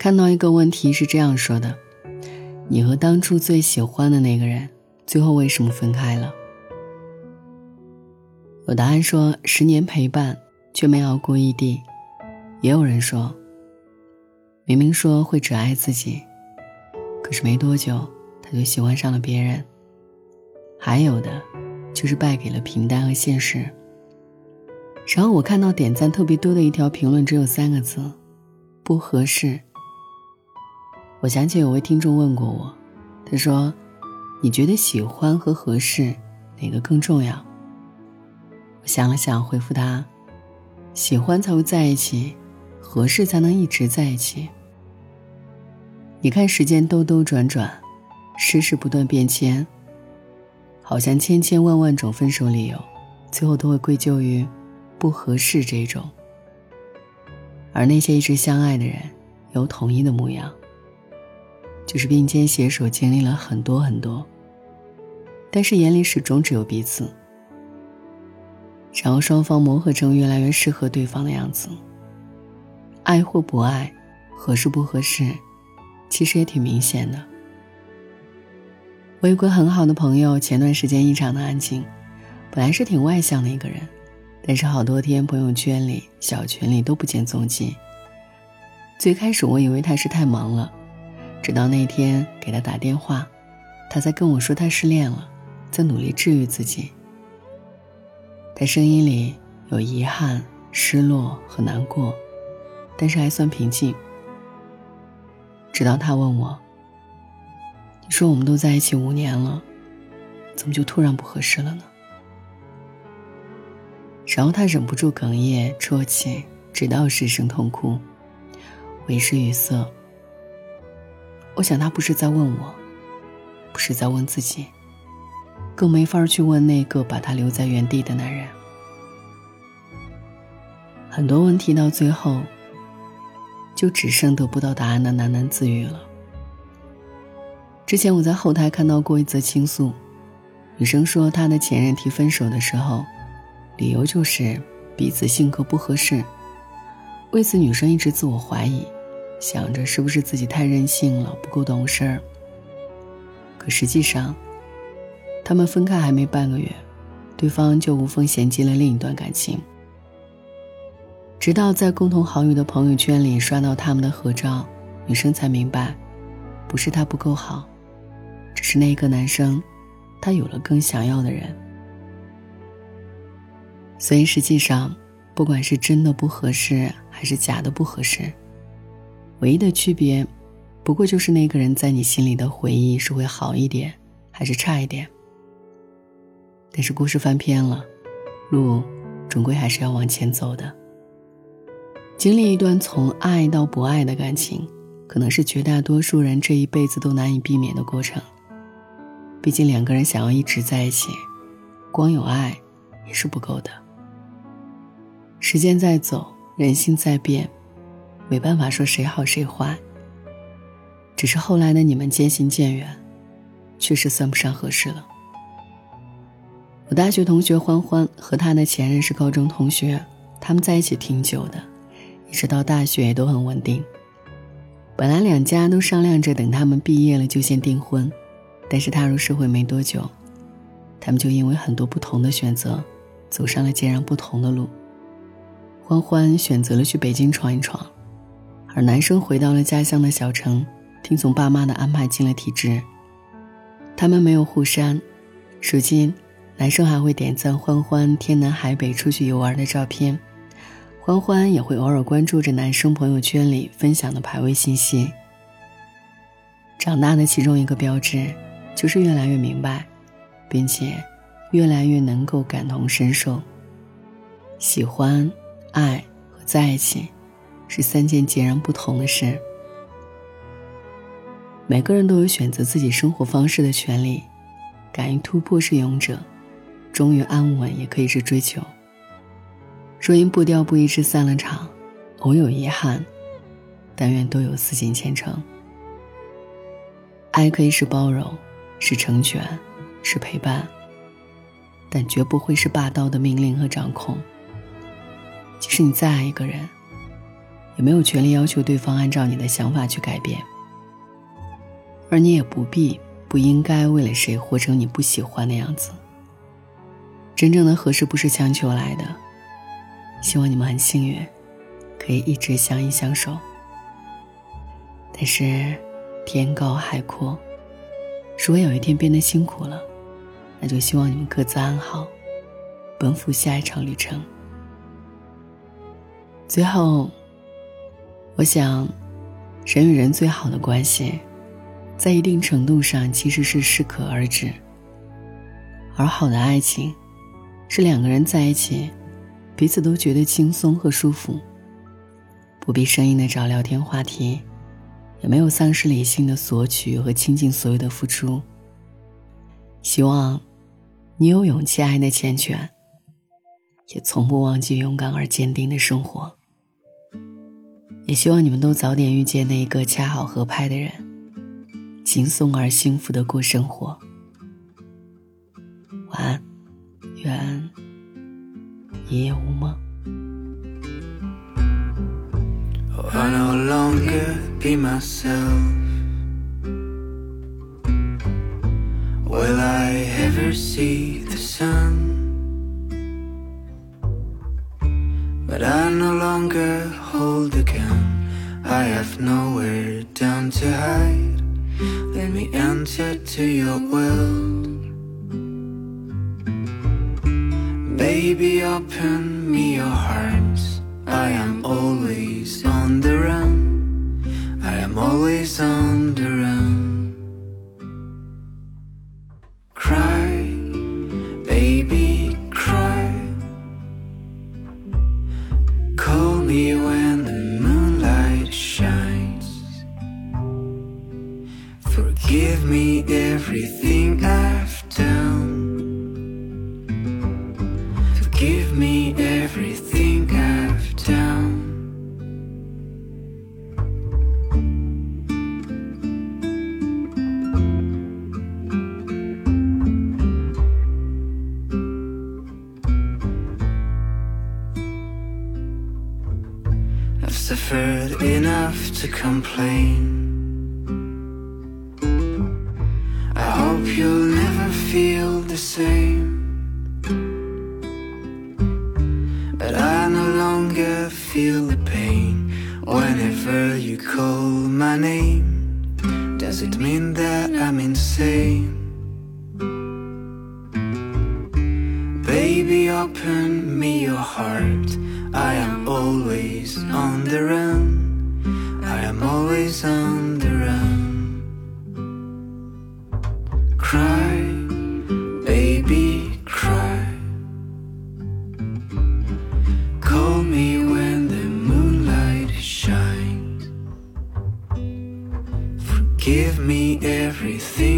看到一个问题是这样说的：你和当初最喜欢的那个人，最后为什么分开了？有答案说十年陪伴却没熬过异地，也有人说，明明说会只爱自己，可是没多久他就喜欢上了别人。还有的，就是败给了平淡和现实。然后我看到点赞特别多的一条评论，只有三个字：不合适。我想起有位听众问过我，他说：“你觉得喜欢和合适哪个更重要？”我想了想，回复他：“喜欢才会在一起，合适才能一直在一起。”你看时间兜兜转转，世事不断变迁，好像千千万万种分手理由，最后都会归咎于不合适这种。而那些一直相爱的人，有统一的模样。就是并肩携手经历了很多很多，但是眼里始终只有彼此。然后双方磨合成越来越适合对方的样子。爱或不爱，合适不合适，其实也挺明显的。我有个很好的朋友，前段时间异常的安静，本来是挺外向的一个人，但是好多天朋友圈里、小群里都不见踪迹。最开始我以为他是太忙了。直到那天给他打电话，他才跟我说他失恋了，在努力治愈自己。他声音里有遗憾、失落和难过，但是还算平静。直到他问我：“你说我们都在一起五年了，怎么就突然不合适了呢？”然后他忍不住哽咽啜泣，直到失声痛哭。为时语塞。我想他不是在问我，不是在问自己，更没法去问那个把他留在原地的男人。很多问题到最后，就只剩得不到答案的喃喃自语了。之前我在后台看到过一则倾诉，女生说她的前任提分手的时候，理由就是彼此性格不合适，为此女生一直自我怀疑。想着是不是自己太任性了，不够懂事儿。可实际上，他们分开还没半个月，对方就无缝衔接了另一段感情。直到在共同好友的朋友圈里刷到他们的合照，女生才明白，不是他不够好，只是那个男生，他有了更想要的人。所以实际上，不管是真的不合适，还是假的不合适。唯一的区别，不过就是那个人在你心里的回忆是会好一点，还是差一点。但是故事翻篇了，路终归还是要往前走的。经历一段从爱到不爱的感情，可能是绝大多数人这一辈子都难以避免的过程。毕竟两个人想要一直在一起，光有爱也是不够的。时间在走，人心在变。没办法说谁好谁坏，只是后来的你们渐行渐远，确实算不上合适了。我大学同学欢欢和他的前任是高中同学，他们在一起挺久的，一直到大学也都很稳定。本来两家都商量着等他们毕业了就先订婚，但是踏入社会没多久，他们就因为很多不同的选择，走上了截然不同的路。欢欢选择了去北京闯一闯。而男生回到了家乡的小城，听从爸妈的安排进了体制。他们没有互删，如今，男生还会点赞欢欢天南海北出去游玩的照片，欢欢也会偶尔关注着男生朋友圈里分享的排位信息。长大的其中一个标志，就是越来越明白，并且，越来越能够感同身受。喜欢、爱和在一起。是三件截然不同的事。每个人都有选择自己生活方式的权利，敢于突破是勇者，忠于安稳也可以是追求。若因步调不一致散了场，偶有遗憾，但愿都有似锦前程。爱可以是包容，是成全，是陪伴，但绝不会是霸道的命令和掌控。即使你再爱一个人。也没有权利要求对方按照你的想法去改变，而你也不必、不应该为了谁活成你不喜欢的样子。真正的合适不是强求来的。希望你们很幸运，可以一直相依相守。但是，天高海阔，如果有一天变得辛苦了，那就希望你们各自安好，奔赴下一场旅程。最后，我想，人与人最好的关系，在一定程度上其实是适可而止，而好的爱情。是两个人在一起，彼此都觉得轻松和舒服，不必生硬的找聊天话题，也没有丧失理性的索取和倾尽所有的付出。希望你有勇气爱的缱绻，也从不忘记勇敢而坚定的生活。也希望你们都早点遇见那一个恰好合拍的人，轻松而幸福的过生活。晚安。愿一夜无梦。Oh, I no longer be myself. Will I ever see the sun? I have nowhere down to hide. Let me enter to your world. Baby, open me your heart. I am always on the run. I am always on the run. Me everything I've done. Give me everything I've done. I've suffered enough to complain. You'll never feel the same. But I no longer feel the pain whenever you call my name. Does it mean that I'm insane? Baby, open me your heart. I am always on the run. I am always on the run. Forgive me everything